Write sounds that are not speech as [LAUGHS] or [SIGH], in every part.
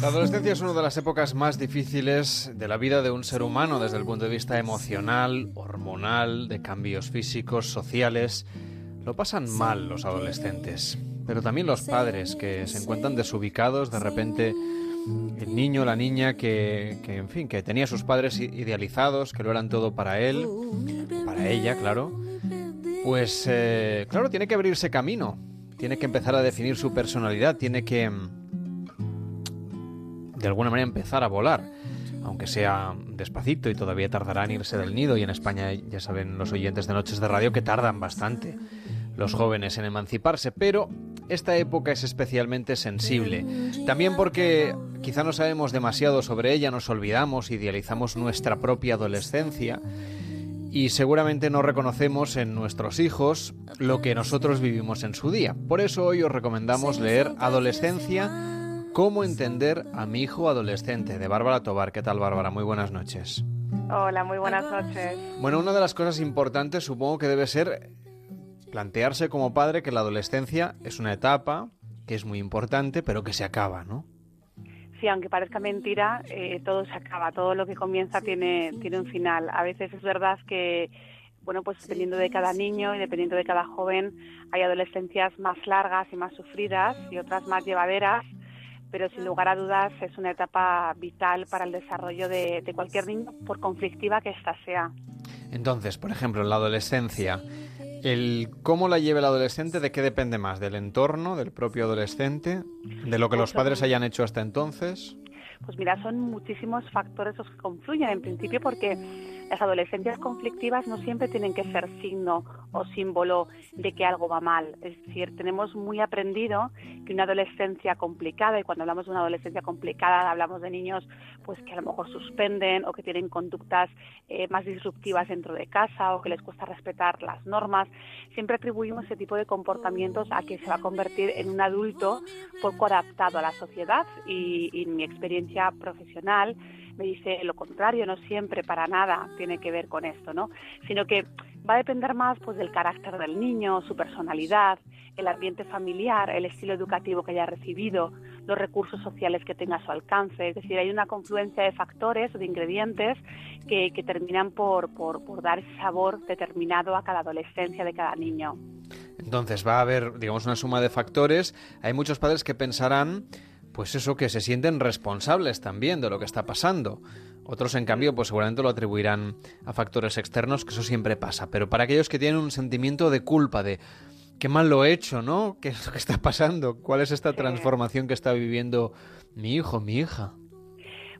La adolescencia es una de las épocas más difíciles de la vida de un ser humano desde el punto de vista emocional, hormonal, de cambios físicos, sociales. Lo pasan mal los adolescentes, pero también los padres que se encuentran desubicados de repente el niño, la niña que, en fin, que tenía sus padres idealizados, que lo eran todo para él, para ella, claro, pues eh, claro, tiene que abrirse camino, tiene que empezar a definir su personalidad, tiene que de alguna manera empezar a volar, aunque sea despacito y todavía tardará en irse del nido y en España ya saben los oyentes de Noches de Radio que tardan bastante los jóvenes en emanciparse, pero esta época es especialmente sensible. También porque quizá no sabemos demasiado sobre ella, nos olvidamos, idealizamos nuestra propia adolescencia y seguramente no reconocemos en nuestros hijos lo que nosotros vivimos en su día. Por eso hoy os recomendamos leer Adolescencia, cómo entender a mi hijo adolescente, de Bárbara Tobar. ¿Qué tal, Bárbara? Muy buenas noches. Hola, muy buenas noches. Bueno, una de las cosas importantes supongo que debe ser plantearse como padre que la adolescencia es una etapa que es muy importante, pero que se acaba, ¿no? Sí, aunque parezca mentira, eh, todo se acaba, todo lo que comienza tiene, tiene un final. A veces es verdad que, bueno, pues dependiendo de cada niño y dependiendo de cada joven, hay adolescencias más largas y más sufridas y otras más llevaderas, pero sin lugar a dudas es una etapa vital para el desarrollo de, de cualquier niño, por conflictiva que ésta sea. Entonces, por ejemplo, en la adolescencia, el cómo la lleve el adolescente, ¿de qué depende más? ¿Del entorno, del propio adolescente? ¿De lo que los padres hayan hecho hasta entonces? Pues mira, son muchísimos factores los que confluyen en principio porque las adolescencias conflictivas no siempre tienen que ser signo o símbolo de que algo va mal. Es decir, tenemos muy aprendido que una adolescencia complicada, y cuando hablamos de una adolescencia complicada hablamos de niños pues que a lo mejor suspenden o que tienen conductas eh, más disruptivas dentro de casa o que les cuesta respetar las normas, siempre atribuimos ese tipo de comportamientos a que se va a convertir en un adulto poco adaptado a la sociedad y, y mi experiencia profesional me dice lo contrario, no siempre para nada tiene que ver con esto, ¿no? Sino que va a depender más pues del carácter del niño, su personalidad, el ambiente familiar, el estilo educativo que haya recibido, los recursos sociales que tenga a su alcance. Es decir, hay una confluencia de factores de ingredientes que, terminan por, por, por dar ese sabor determinado a cada adolescencia de cada niño. Entonces va a haber, digamos, una suma de factores. Hay muchos padres que pensarán pues eso, que se sienten responsables también de lo que está pasando. Otros, en cambio, pues seguramente lo atribuirán a factores externos, que eso siempre pasa. Pero para aquellos que tienen un sentimiento de culpa, de qué mal lo he hecho, ¿no? ¿Qué es lo que está pasando? ¿Cuál es esta transformación que está viviendo mi hijo, mi hija?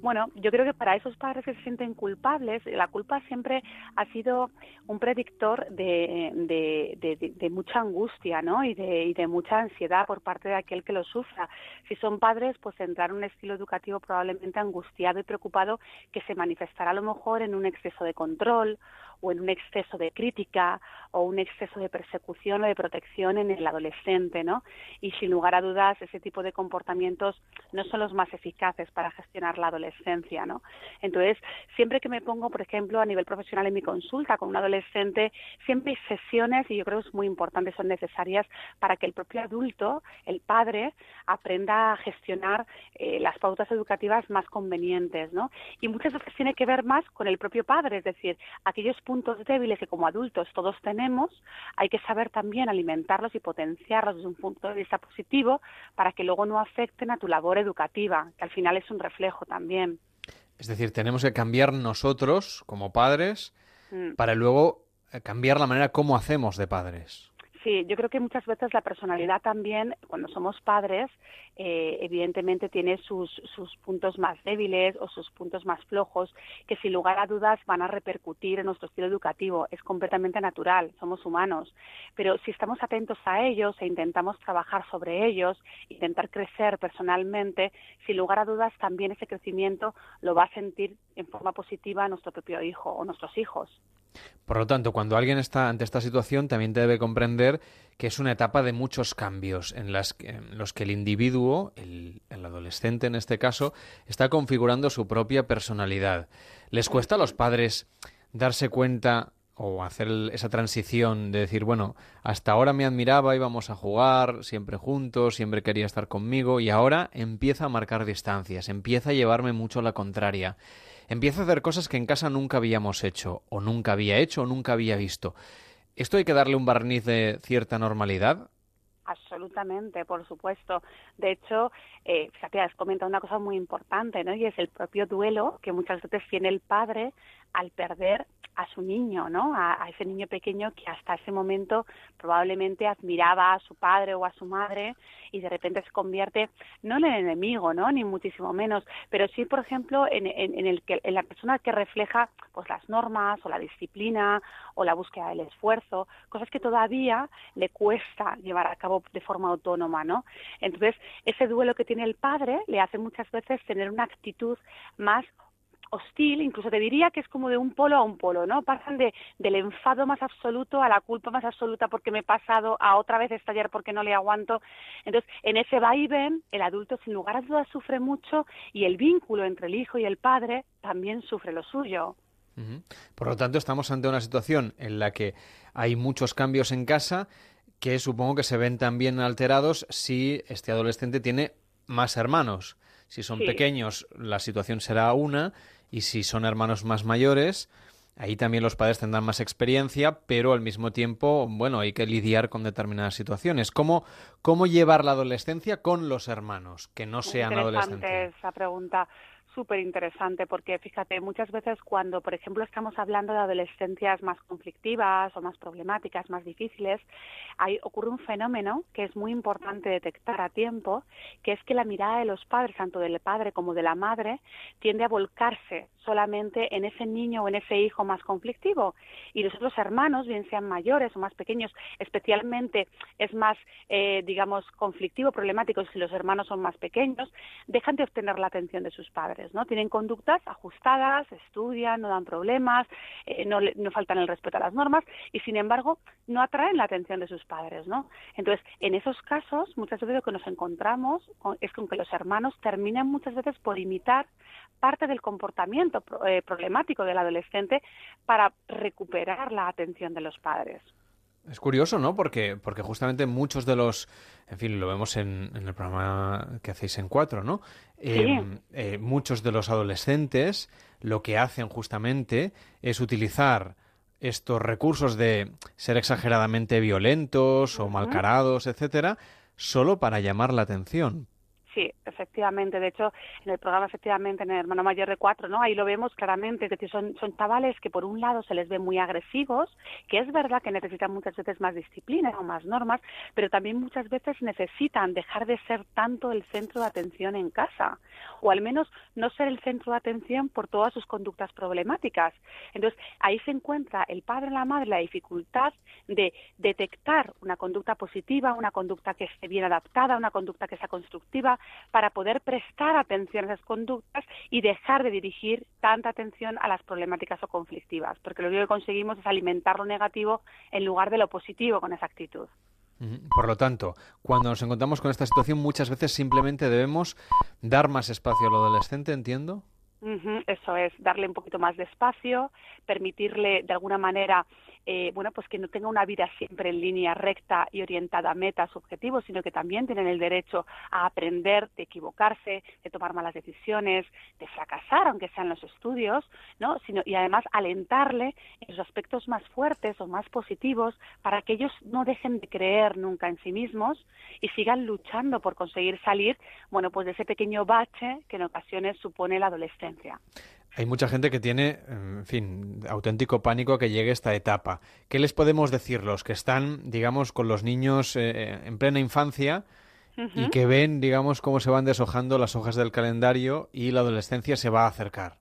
Bueno, yo creo que para esos padres que se sienten culpables, la culpa siempre ha sido un predictor de, mucha angustia, ¿no? Y de, y de mucha ansiedad por parte de aquel que lo sufra. Si son padres, pues entrar en un estilo educativo probablemente angustiado y preocupado que se manifestará a lo mejor en un exceso de control o en un exceso de crítica o un exceso de persecución o de protección en el adolescente, ¿no? Y sin lugar a dudas, ese tipo de comportamientos no son los más eficaces para gestionar la adolescencia, ¿no? Entonces, siempre que me pongo, por ejemplo, a nivel profesional en mi consulta con un adolescente, siempre hay sesiones, y yo creo que es muy importante, son necesarias para que el propio adulto, el padre, aprenda a gestionar eh, las pautas educativas más convenientes, ¿no? Y muchas veces tiene que ver más con el propio padre, es decir, aquellos puntos débiles que como adultos todos tenemos, hay que saber también alimentarlos y potenciarlos desde un punto de vista positivo para que luego no afecten a tu labor educativa, que al final es un reflejo también. Es decir, tenemos que cambiar nosotros como padres mm. para luego eh, cambiar la manera como hacemos de padres. Sí, yo creo que muchas veces la personalidad también, cuando somos padres, eh, evidentemente tiene sus, sus puntos más débiles o sus puntos más flojos, que sin lugar a dudas van a repercutir en nuestro estilo educativo. Es completamente natural, somos humanos. Pero si estamos atentos a ellos e intentamos trabajar sobre ellos, intentar crecer personalmente, sin lugar a dudas también ese crecimiento lo va a sentir en forma positiva nuestro propio hijo o nuestros hijos. Por lo tanto, cuando alguien está ante esta situación, también debe comprender que es una etapa de muchos cambios en, los que el individuo, el, adolescente en este caso, está configurando su propia personalidad. ¿Les cuesta a los padres darse cuenta o hacer esa transición de decir, bueno, hasta ahora me admiraba, íbamos a jugar siempre juntos, siempre quería estar conmigo y ahora empieza a marcar distancias, empieza a llevarme mucho a la contraria, empieza a hacer cosas que en casa nunca habíamos hecho, o nunca había hecho, o nunca había visto. ¿Esto hay que darle un barniz de cierta normalidad? Absolutamente, por supuesto. De hecho, eh, fíjate, has comentado una cosa muy importante, ¿no? Y es el propio duelo que muchas veces tiene el padre al perder a su niño, ¿no? A, ese niño pequeño que hasta ese momento probablemente admiraba a su padre o a su madre y de repente se convierte no en el enemigo, ¿no? Ni muchísimo menos, pero sí, por ejemplo, en, el que en la persona que refleja pues las normas o la disciplina o la búsqueda del esfuerzo, cosas que todavía le cuesta llevar a cabo de forma autónoma, ¿no? Entonces, ese duelo que tiene el padre le hace muchas veces tener una actitud más hostil, incluso te diría que es como de un polo a un polo, ¿no? Pasan de, del enfado más absoluto a la culpa más absoluta porque me he pasado, a otra vez estallar porque no le aguanto. Entonces, en ese vaivén, el adulto sin lugar a dudas sufre mucho y el vínculo entre el hijo y el padre también sufre lo suyo. Por lo tanto, estamos ante una situación en la que hay muchos cambios en casa que supongo que se ven también alterados si este adolescente tiene más hermanos. Si son pequeños, la situación será una y si son hermanos más mayores, ahí también los padres tendrán más experiencia, pero al mismo tiempo, bueno, hay que lidiar con determinadas situaciones. ¿Cómo, cómo llevar la adolescencia con los hermanos, que no sean adolescentes? esa pregunta súper interesante porque fíjate, muchas veces cuando, por ejemplo, estamos hablando de adolescencias más conflictivas o más problemáticas, más difíciles, hay, ocurre un fenómeno que es muy importante detectar a tiempo, que es que la mirada de los padres, tanto del padre como de la madre, tiende a volcarse solamente en ese niño o en ese hijo más conflictivo. Y los otros hermanos, bien sean mayores o más pequeños, especialmente es más, eh, digamos, conflictivo, problemático si los hermanos son más pequeños, dejan de obtener la atención de sus padres. ¿No? Tienen conductas ajustadas, estudian, no dan problemas, eh, no, faltan el respeto a las normas y, sin embargo, no atraen la atención de sus padres. Entonces, en esos casos, muchas veces lo que nos encontramos es con que los hermanos terminan muchas veces por imitar parte del comportamiento eh, problemático del adolescente para recuperar la atención de los padres. Es curioso, ¿no? Porque, porque justamente muchos de los, en fin, lo vemos en, el programa que hacéis en cuatro, ¿no? Em, eh, muchos de los adolescentes lo que hacen justamente es utilizar estos recursos de ser exageradamente violentos o malcarados, etcétera, solo para llamar la atención, Sí, efectivamente. De hecho, en el programa, efectivamente, en el hermano mayor de cuatro, ¿no? Ahí lo vemos claramente. Decir, son, son chavales que por un lado se les ve muy agresivos, que es verdad que necesitan muchas veces más disciplina o más normas, pero también muchas veces necesitan dejar de ser tanto el centro de atención en casa, o al menos no ser el centro de atención por todas sus conductas problemáticas. Entonces, ahí se encuentra el padre y la madre la dificultad de detectar una conducta positiva, una conducta que esté bien adaptada, una conducta que sea constructiva, para poder prestar atención a esas conductas y dejar de dirigir tanta atención a las problemáticas o conflictivas, porque lo único que conseguimos es alimentar lo negativo en lugar de lo positivo con esa actitud. Por lo tanto, cuando nos encontramos con esta situación, muchas veces simplemente debemos dar más espacio al adolescente, entiendo eso es, darle un poquito más de espacio, permitirle de alguna manera, eh, bueno, pues que no tenga una vida siempre en línea recta y orientada a metas, objetivos, sino que también tienen el derecho a aprender de equivocarse, de tomar malas decisiones, de fracasar, aunque sean los estudios, ¿no? Sino, y además alentarle en los aspectos más fuertes o más positivos para que ellos no dejen de creer nunca en sí mismos y sigan luchando por conseguir salir, bueno, pues de ese pequeño bache que en ocasiones supone la adolescencia. Hay mucha gente que tiene, en fin, auténtico pánico que llegue esta etapa. ¿Qué les podemos decir los que están, digamos, con los niños eh, en plena infancia y que ven, digamos, cómo se van deshojando las hojas del calendario y la adolescencia se va a acercar?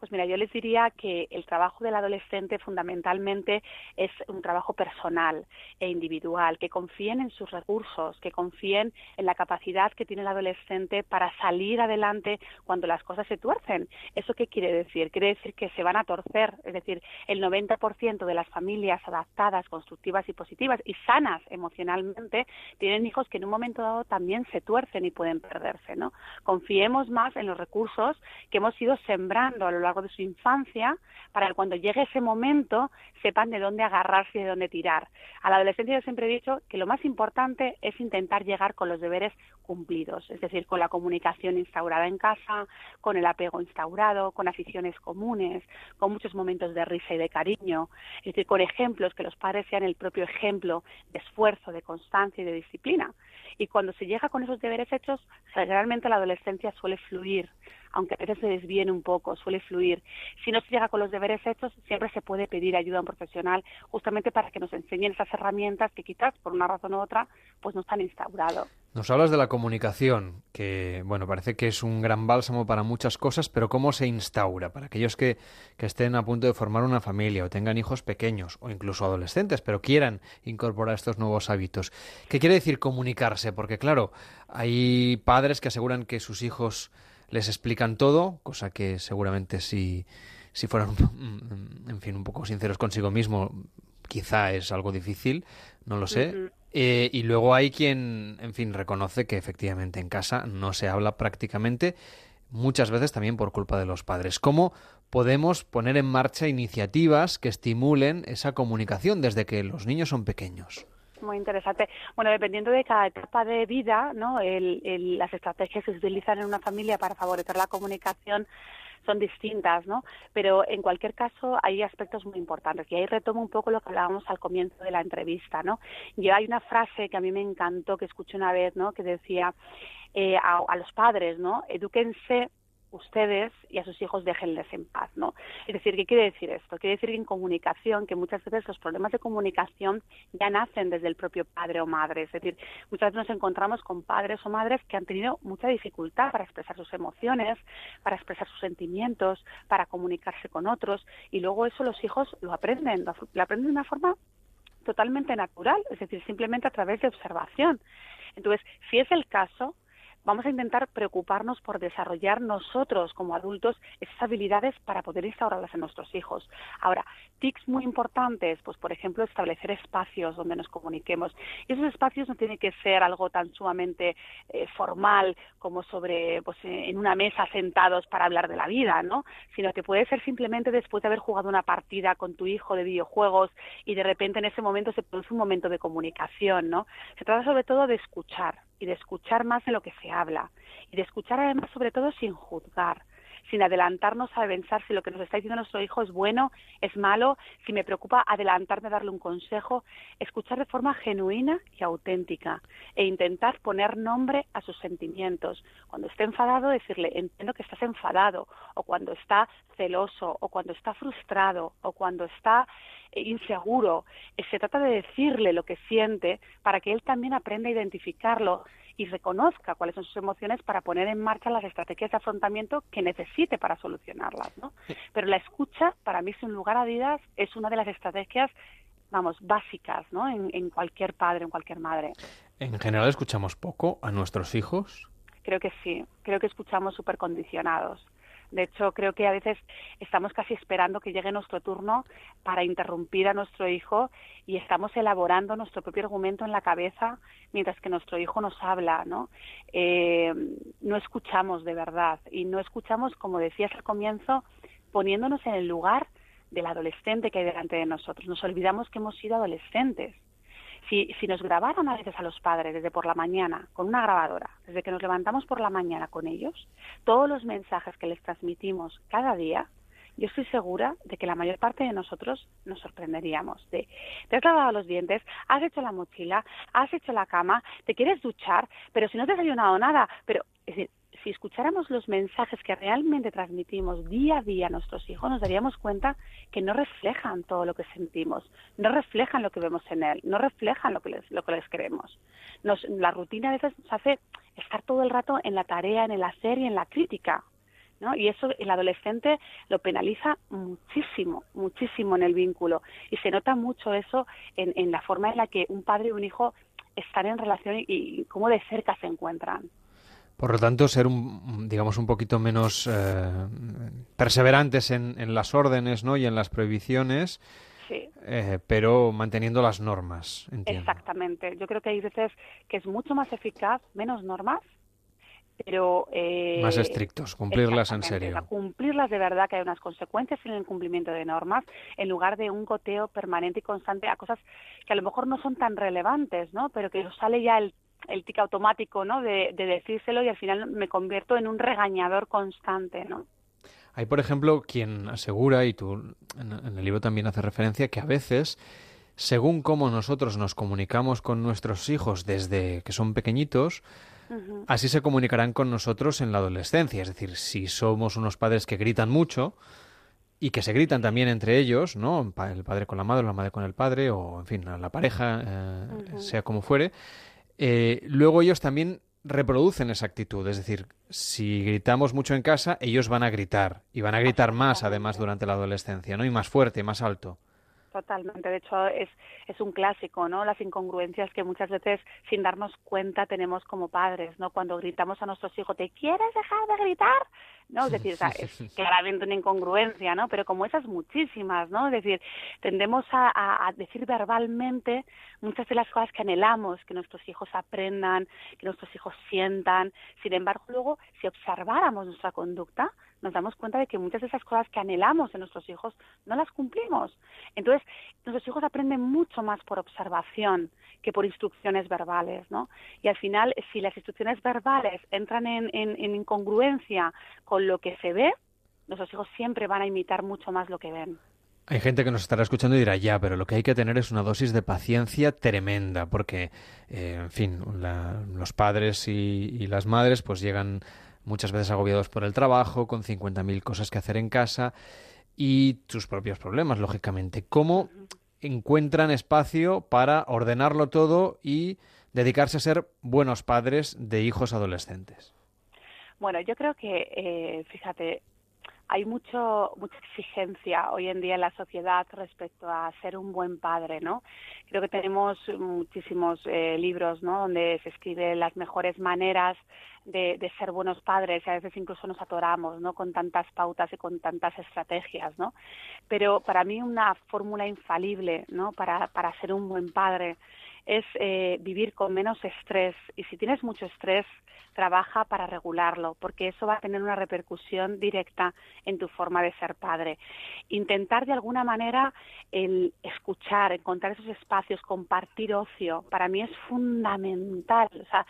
Pues mira, yo les diría que el trabajo del adolescente fundamentalmente es un trabajo personal e individual, que confíen en sus recursos, que confíen en la capacidad que tiene el adolescente para salir adelante cuando las cosas se tuercen. ¿Eso qué quiere decir? Quiere decir que se van a torcer, es decir, el 90% de las familias adaptadas, constructivas y positivas y sanas emocionalmente tienen hijos que en un momento dado también se tuercen y pueden perderse, ¿no? Confiemos más en los recursos que hemos ido sembrando a lo largo largo de su infancia para que cuando llegue ese momento sepan de dónde agarrarse y de dónde tirar. A la adolescencia yo siempre he dicho que lo más importante es intentar llegar con los deberes cumplidos, es decir, con la comunicación instaurada en casa, con el apego instaurado, con aficiones comunes, con muchos momentos de risa y de cariño, es decir, con ejemplos, que los padres sean el propio ejemplo de esfuerzo, de constancia y de disciplina. Y cuando se llega con esos deberes hechos, generalmente la adolescencia suele fluir, aunque a veces se desvíen un poco, suele fluir. Si no se llega con los deberes hechos, siempre se puede pedir ayuda a un profesional justamente para que nos enseñen esas herramientas que quizás por una razón u otra pues no están instaurado. Nos hablas de la comunicación, que bueno, parece que es un gran bálsamo para muchas cosas, pero ¿cómo se instaura? Para aquellos que, que estén a punto de formar una familia o tengan hijos pequeños o incluso adolescentes, pero quieran incorporar estos nuevos hábitos. ¿Qué quiere decir comunicarse? Porque claro, hay padres que aseguran que sus hijos les explican todo, cosa que seguramente si, si fueran, en fin, un poco sinceros consigo mismo, quizá es algo difícil, no lo sé. Eh, y luego hay quien, en fin, reconoce que efectivamente en casa no se habla prácticamente, muchas veces también por culpa de los padres. ¿Cómo podemos poner en marcha iniciativas que estimulen esa comunicación desde que los niños son pequeños? Muy interesante. Bueno, dependiendo de cada etapa de vida, ¿no? El, las estrategias que se utilizan en una familia para favorecer la comunicación son distintas, ¿no? Pero en cualquier caso hay aspectos muy importantes y ahí retomo un poco lo que hablábamos al comienzo de la entrevista, ¿no? Y hay una frase que a mí me encantó que escuché una vez, ¿no? Que decía eh, a, a, los padres, ¿no? Edúquense ustedes y a sus hijos déjenles en paz, ¿no? Es decir, ¿qué quiere decir esto? Quiere decir que en comunicación, que muchas veces los problemas de comunicación ya nacen desde el propio padre o madre, es decir, muchas veces nos encontramos con padres o madres que han tenido mucha dificultad para expresar sus emociones, para expresar sus sentimientos, para comunicarse con otros, y luego eso los hijos lo aprenden, lo aprenden de una forma totalmente natural, es decir, simplemente a través de observación. Entonces, si es el caso, vamos a intentar preocuparnos por desarrollar nosotros como adultos esas habilidades para poder instaurarlas en nuestros hijos. Ahora, tics muy importantes, pues por ejemplo, establecer espacios donde nos comuniquemos. Y esos espacios no tienen que ser algo tan sumamente eh, formal como sobre, pues en una mesa sentados para hablar de la vida, ¿no? Sino que puede ser simplemente después de haber jugado una partida con tu hijo de videojuegos y de repente en ese momento se produce un momento de comunicación, ¿no? Se trata sobre todo de escuchar, y de escuchar más de lo que se habla y de escuchar además sobre todo sin juzgar sin adelantarnos a pensar si lo que nos está diciendo nuestro hijo es bueno, es malo, si me preocupa adelantarme a darle un consejo, escuchar de forma genuina y auténtica e intentar poner nombre a sus sentimientos. Cuando esté enfadado, decirle, entiendo que estás enfadado, o cuando está celoso, o cuando está frustrado, o cuando está eh, inseguro. Eh, se trata de decirle lo que siente para que él también aprenda a identificarlo y reconozca cuáles son sus emociones para poner en marcha las estrategias de afrontamiento que necesite para solucionarlas. ¿no? Pero la escucha, para mí, sin lugar a dudas, es una de las estrategias vamos, básicas, ¿no? En, en, cualquier padre, en cualquier madre. ¿En general escuchamos poco a nuestros hijos? Creo que sí, creo que escuchamos súper condicionados. De hecho, creo que a veces estamos casi esperando que llegue nuestro turno para interrumpir a nuestro hijo y estamos elaborando nuestro propio argumento en la cabeza mientras que nuestro hijo nos habla, ¿no? Eh, no escuchamos de verdad y no escuchamos, como decías al comienzo, poniéndonos en el lugar del adolescente que hay delante de nosotros. Nos olvidamos que hemos sido adolescentes si, si nos grabaran a veces a los padres desde por la mañana con una grabadora, desde que nos levantamos por la mañana con ellos, todos los mensajes que les transmitimos cada día, yo estoy segura de que la mayor parte de nosotros nos sorprenderíamos de te has lavado los dientes, has hecho la mochila, has hecho la cama, te quieres duchar, pero si no te has desayunado nada, pero es decir, si escucháramos los mensajes que realmente transmitimos día a día a nuestros hijos, nos daríamos cuenta que no reflejan todo lo que sentimos, no reflejan lo que vemos en él, no reflejan lo que les, lo que les queremos. Nos, la rutina a veces nos hace estar todo el rato en la tarea, en el hacer y en la crítica. ¿No? Y eso el adolescente lo penaliza muchísimo, muchísimo en el vínculo. Y se nota mucho eso en, en la forma en la que un padre y un hijo están en relación y, y cómo de cerca se encuentran. Por lo tanto, ser un, digamos, un poquito menos eh, perseverantes en, en, las órdenes, ¿no? Y en las prohibiciones. Sí. Eh, pero manteniendo las normas. Entiendo. Exactamente. Yo creo que hay veces que es mucho más eficaz menos normas pero... Eh, Más estrictos, cumplirlas en serio. cumplirlas de verdad, que hay unas consecuencias en el cumplimiento de normas, en lugar de un goteo permanente y constante a cosas que a lo mejor no son tan relevantes, ¿no? Pero que sale ya el, el tic automático, ¿no? De, decírselo y al final me convierto en un regañador constante, ¿no? Hay, por ejemplo, quien asegura, y tú en el libro también hace referencia, que a veces según cómo nosotros nos comunicamos con nuestros hijos desde que son pequeñitos, así se comunicarán con nosotros en la adolescencia. Es decir, si somos unos padres que gritan mucho y que se gritan también entre ellos, ¿no? El padre con la madre, la madre con el padre, o en fin, la pareja, eh, sea como fuere, eh, luego ellos también reproducen esa actitud. Es decir, si gritamos mucho en casa, ellos van a gritar y van a gritar más además durante la adolescencia, ¿no? Y más fuerte, más alto. Totalmente, de hecho es, es un clásico, ¿no? Las incongruencias que muchas veces sin darnos cuenta tenemos como padres, ¿no? Cuando gritamos a nuestros hijos, ¿te quieres dejar de gritar? ¿No? Es decir, es [LAUGHS] claramente una incongruencia, ¿no? Pero como esas muchísimas, ¿no? Es decir, tendemos a, a decir verbalmente muchas de las cosas que anhelamos, que nuestros hijos aprendan, que nuestros hijos sientan. Sin embargo, luego, si observáramos nuestra conducta, nos damos cuenta de que muchas de esas cosas que anhelamos en nuestros hijos no las cumplimos. Entonces, nuestros hijos aprenden mucho más por observación que por instrucciones verbales, ¿no? Y al final, si las instrucciones verbales entran en, en incongruencia con lo que se ve, nuestros hijos siempre van a imitar mucho más lo que ven. Hay gente que nos estará escuchando y dirá, ya, pero lo que hay que tener es una dosis de paciencia tremenda, porque, eh, en fin, los padres y, y, las madres pues llegan muchas veces agobiados por el trabajo, con 50.000 cosas que hacer en casa y sus propios problemas, lógicamente. ¿Cómo encuentran espacio para ordenarlo todo y dedicarse a ser buenos padres de hijos adolescentes? Bueno, yo creo que, eh, fíjate, hay mucho, mucha exigencia hoy en día en la sociedad respecto a ser un buen padre, ¿no? Creo que tenemos muchísimos eh, libros, ¿no? Donde se escriben las mejores maneras de, de, ser buenos padres y a veces incluso nos atoramos, ¿no? Con tantas pautas y con tantas estrategias, ¿no? Pero para mí una fórmula infalible, ¿no? Para, para ser un buen padre es eh, vivir con menos estrés y si tienes mucho estrés, trabaja para regularlo, porque eso va a tener una repercusión directa en tu forma de ser padre. Intentar de alguna manera el escuchar, encontrar esos espacios, compartir ocio, para mí es fundamental. O sea,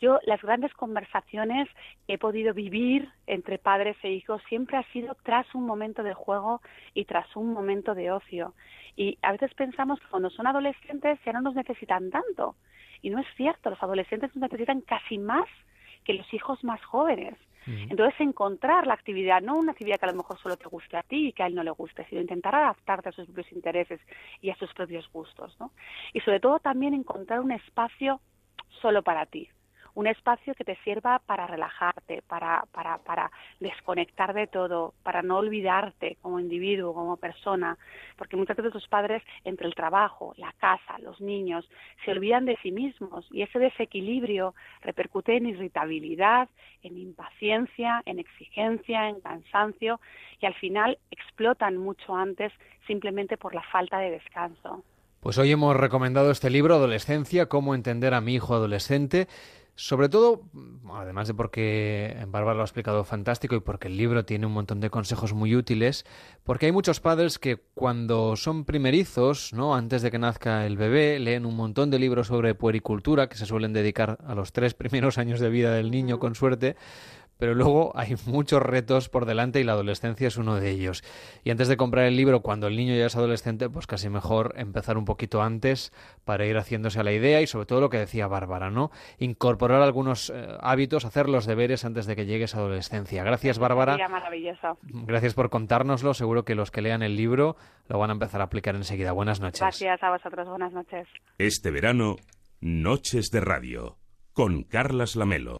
yo las grandes conversaciones que he podido vivir entre padres e hijos siempre ha sido tras un momento de juego y tras un momento de ocio. Y a veces pensamos que cuando son adolescentes ya no nos necesitan tanto. Y no es cierto, los adolescentes nos necesitan casi más que los hijos más jóvenes. Entonces, encontrar la actividad, no una actividad que a lo mejor solo te guste a ti y que a él no le guste, sino intentar adaptarte a sus propios intereses y a sus propios gustos, ¿no? Y sobre todo también encontrar un espacio solo para ti un espacio que te sirva para relajarte, para, para, para desconectar de todo, para no olvidarte como individuo, como persona, porque muchas veces los padres, entre el trabajo, la casa, los niños, se olvidan de sí mismos y ese desequilibrio repercute en irritabilidad, en impaciencia, en exigencia, en cansancio y al final explotan mucho antes simplemente por la falta de descanso. Pues hoy hemos recomendado este libro, Adolescencia, cómo entender a mi hijo adolescente. Sobre todo, además de porque Bárbara lo ha explicado fantástico y porque el libro tiene un montón de consejos muy útiles, porque hay muchos padres que cuando son primerizos, ¿no? Antes de que nazca el bebé, leen un montón de libros sobre puericultura que se suelen dedicar a los tres primeros años de vida del niño, con suerte, pero luego hay [LAUGHS] muchos retos por delante y la adolescencia es uno de ellos. Y antes de comprar el libro, cuando el niño ya es adolescente, pues casi mejor empezar un poquito antes para ir haciéndose a la idea y sobre todo lo que decía Bárbara, ¿no? Incorporar algunos eh, hábitos, hacer los deberes antes de que llegues a adolescencia. Gracias, Bárbara. Maravilloso. Gracias por contárnoslo. Seguro que los que lean el libro lo van a empezar a aplicar enseguida. Buenas noches. Gracias a vosotros. Buenas noches. Este verano, Noches de Radio, con Carlas Lamelo.